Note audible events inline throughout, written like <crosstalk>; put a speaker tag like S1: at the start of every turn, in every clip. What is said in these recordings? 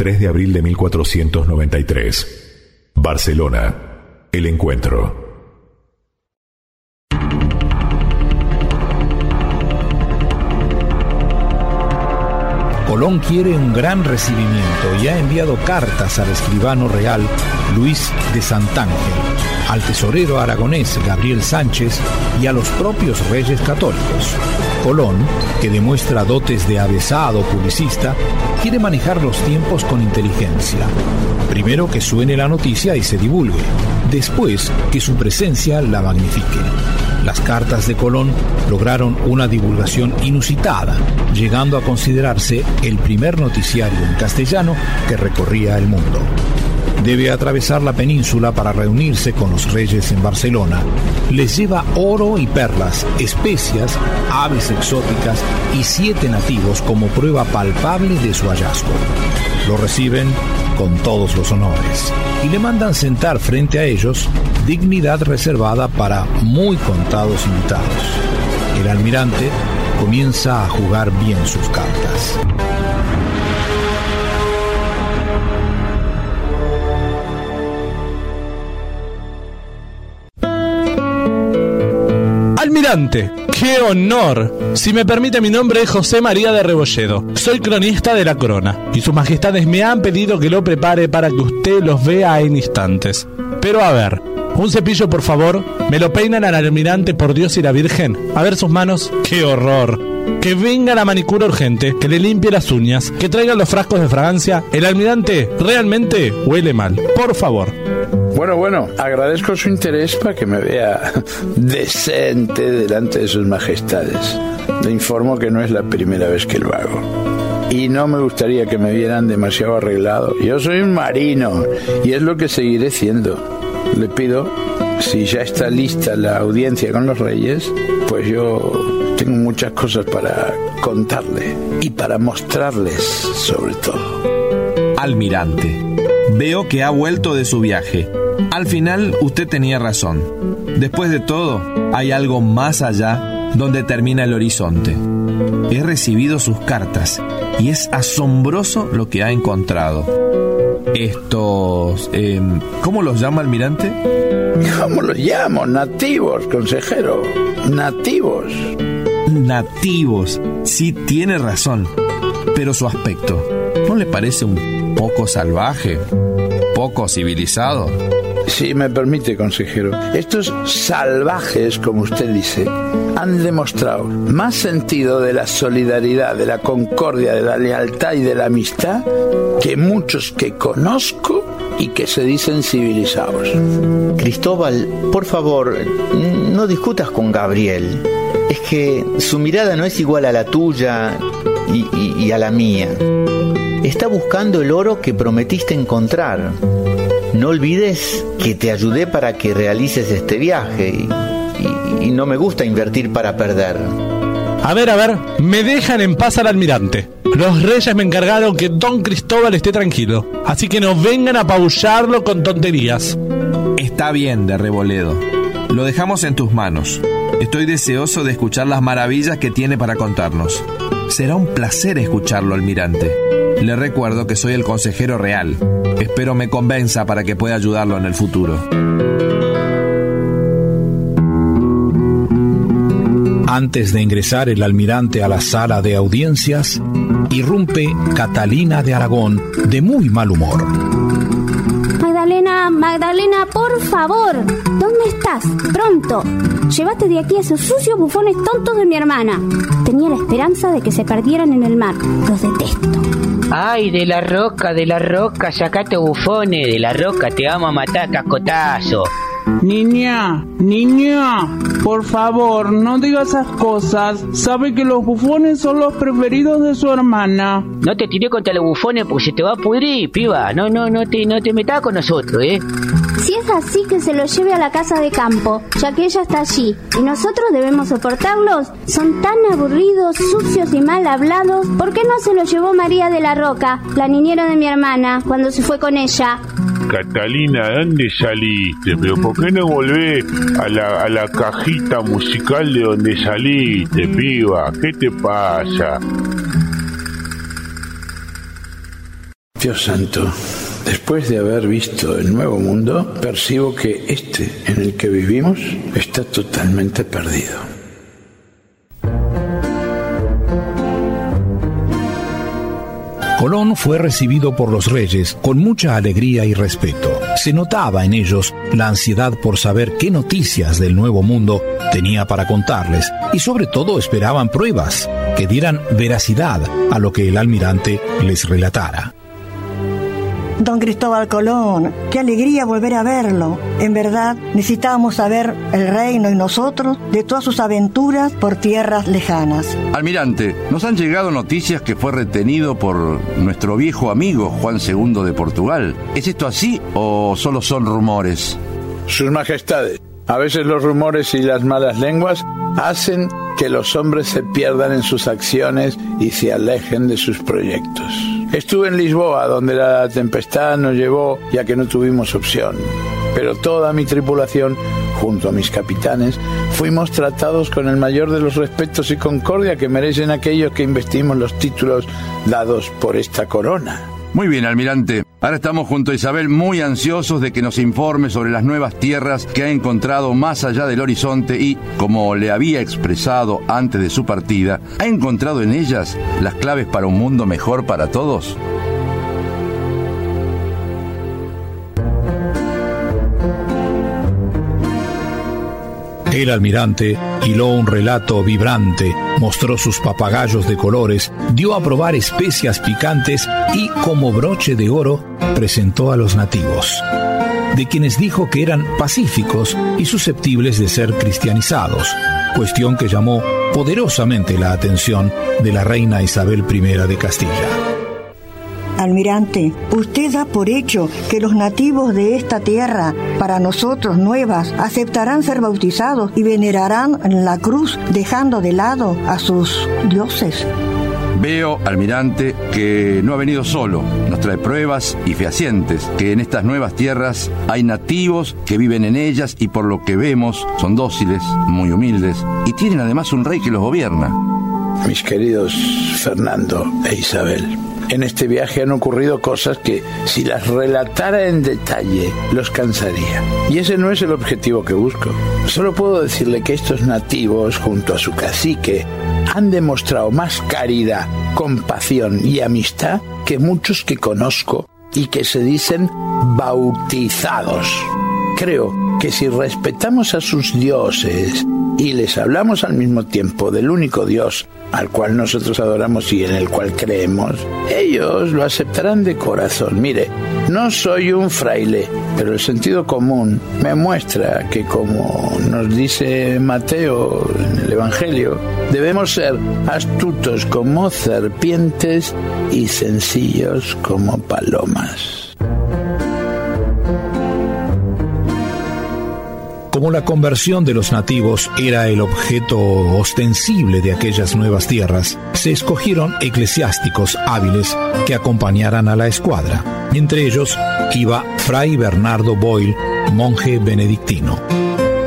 S1: 3 de abril de 1493. Barcelona. El encuentro.
S2: Colón quiere un gran recibimiento y ha enviado cartas al escribano real Luis de Santángel, al tesorero aragonés Gabriel Sánchez y a los propios reyes católicos. Colón, que demuestra dotes de avesado publicista, quiere manejar los tiempos con inteligencia. Primero que suene la noticia y se divulgue, después que su presencia la magnifique. Las cartas de Colón lograron una divulgación inusitada, llegando a considerarse el primer noticiario en castellano que recorría el mundo. Debe atravesar la península para reunirse con los reyes en Barcelona. Les lleva oro y perlas, especias, aves exóticas y siete nativos como prueba palpable de su hallazgo. Lo reciben con todos los honores y le mandan sentar frente a ellos, dignidad reservada para muy contados invitados. El almirante comienza a jugar bien sus cartas.
S3: ¡Qué honor! Si me permite, mi nombre es José María de Rebolledo. Soy cronista de la corona y sus majestades me han pedido que lo prepare para que usted los vea en instantes. Pero a ver, un cepillo por favor, me lo peinan al almirante por Dios y la Virgen. A ver sus manos, ¡qué horror! Que venga la manicura urgente, que le limpie las uñas, que traigan los frascos de fragancia. El almirante realmente huele mal. Por favor.
S4: Bueno, bueno, agradezco su interés para que me vea <laughs> decente delante de sus majestades. Le informo que no es la primera vez que lo hago. Y no me gustaría que me vieran demasiado arreglado. Yo soy un marino y es lo que seguiré siendo. Le pido, si ya está lista la audiencia con los reyes, pues yo tengo muchas cosas para contarle y para mostrarles sobre todo.
S5: Almirante, veo que ha vuelto de su viaje. Al final usted tenía razón. Después de todo, hay algo más allá donde termina el horizonte. He recibido sus cartas y es asombroso lo que ha encontrado. Estos... em, ¿Cómo los llama almirante?
S4: ¿Cómo los llamo? Nativos, consejero. Nativos.
S5: Nativos. Sí, tiene razón. Pero su aspecto, ¿no le parece un poco salvaje? ¿Poco civilizado?
S4: Si me permite, consejero, estos salvajes, como usted dice, han demostrado más sentido de la solidaridad, de la concordia, de la lealtad y de la amistad que muchos que conozco y que se dicen civilizados.
S6: Cristóbal, por favor, no discutas con Gabriel. Es que su mirada no es igual a la tuya y, y- y a la mía. Está buscando el oro que prometiste encontrar. No olvides que te ayudé para que realices este viaje y, y- y no me gusta invertir para perder.
S3: A ver, a ver, me dejan en paz al almirante. Los reyes me encargaron que don Cristóbal esté tranquilo, así que no vengan a apabullarlo con tonterías.
S5: Está bien, de Reboledo. Lo dejamos en tus manos. Estoy deseoso de escuchar las maravillas que tiene para contarnos. Será un placer escucharlo, almirante. Le recuerdo que soy el consejero real. Espero me convenza para que pueda ayudarlo en el futuro.
S2: Antes de ingresar el almirante a la sala de audiencias, irrumpe Catalina de Aragón de muy mal humor.
S7: Magdalena, Magdalena, por favor. ¿Dónde estás? Pronto. Llévate de aquí a esos sucios bufones tontos de mi hermana. Tenía la esperanza de que se perdieran en el mar. Los detesto.
S8: Ay, de la roca, de la roca, sacate bufones, de la roca, te vamos a matar cascotazo.
S9: Niña, niña, por favor, no diga esas cosas. Sabe que los bufones son los preferidos de su hermana.
S8: No te tiré contra los bufones porque se te va a pudrir, piba. No, no, no te, no te metas con nosotros, eh.
S7: Es así, que se lo lleve a la casa de campo, ya que ella está allí. Y nosotros debemos soportarlos. Son tan aburridos, sucios y mal hablados. ¿Por qué no se lo llevó María de la Roca, la niñera de mi hermana, cuando se fue con ella?
S10: Catalina, ¿dónde saliste? ¿Pero por qué no volvés a la, a la cajita musical de donde saliste, piba? ¿Qué te pasa?
S4: Dios santo, después de haber visto el nuevo mundo, percibo que este en el que vivimos está totalmente perdido.
S2: Colón fue recibido por los reyes con mucha alegría y respeto. Se notaba en ellos la ansiedad por saber qué noticias del Nuevo Mundo tenía para contarles y sobre todo esperaban pruebas que dieran veracidad a lo que el almirante les relatara.
S11: Don Cristóbal Colón, qué alegría volver a verlo. En verdad, necesitábamos saber el reino y nosotros de todas sus aventuras por tierras lejanas.
S12: Almirante, nos han llegado noticias que fue retenido por nuestro viejo amigo Juan II de Portugal. ¿Es esto así o solo son rumores?
S4: Sus majestades, a veces los rumores y las malas lenguas hacen que los hombres se pierdan en sus acciones y se alejen de sus proyectos. Estuve en Lisboa, donde la tempestad nos llevó ya que no tuvimos opción. Pero toda mi tripulación, junto a mis capitanes, fuimos tratados con el mayor de los respetos y concordia que merecen aquellos que investimos los títulos dados por esta corona.
S12: Muy bien, almirante. Ahora estamos junto a Isabel muy ansiosos de que nos informe sobre las nuevas tierras que ha encontrado más allá del horizonte y, como le había expresado antes de su partida, ¿ha encontrado en ellas las claves para un mundo mejor para todos?
S2: El almirante hiló un relato vibrante, mostró sus papagayos de colores, dio a probar especias picantes y, como broche de oro, presentó a los nativos, de quienes dijo que eran pacíficos y susceptibles de ser cristianizados, cuestión que llamó poderosamente la atención de la reina Isabel I de Castilla.
S11: Almirante, usted da por hecho que los nativos de esta tierra, para nosotros nuevas, aceptarán ser bautizados y venerarán la cruz dejando de lado a sus dioses.
S12: Veo, almirante, que no ha venido solo. Nos trae pruebas y fehacientes que en estas nuevas tierras hay nativos que viven en ellas y por lo que vemos son dóciles, muy humildes y tienen además un rey que los gobierna.
S4: Mis queridos Fernando e Isabel, en este viaje han ocurrido cosas que, si las relatara en detalle, los cansaría. Y ese no es el objetivo que busco. Solo puedo decirle que estos nativos, junto a su cacique, han demostrado más caridad, compasión y amistad que muchos que conozco y que se dicen bautizados. Creo que si respetamos a sus dioses y les hablamos al mismo tiempo del único Dios al cual nosotros adoramos y en el cual creemos, ellos lo aceptarán de corazón. Mire, no soy un fraile, pero el sentido común me muestra que como nos dice Mateo en el Evangelio, debemos ser astutos como serpientes y sencillos como palomas.
S2: Como la conversión de los nativos era el objeto ostensible de aquellas nuevas tierras, se escogieron eclesiásticos hábiles que acompañaran a la escuadra. Entre ellos iba Fray Bernardo Boyle, monje benedictino.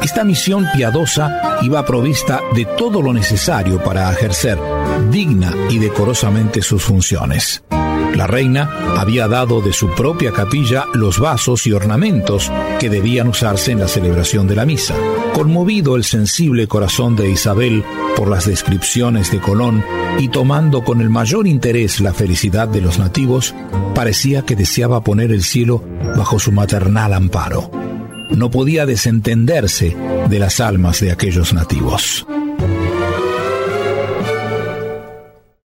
S2: Esta misión piadosa iba provista de todo lo necesario para ejercer digna y decorosamente sus funciones. La reina había dado de su propia capilla los vasos y ornamentos que debían usarse en la celebración de la misa. Conmovido el sensible corazón de Isabel por las descripciones de Colón y tomando con el mayor interés la felicidad de los nativos, parecía que deseaba poner el cielo bajo su maternal amparo. No podía desentenderse de las almas de aquellos nativos.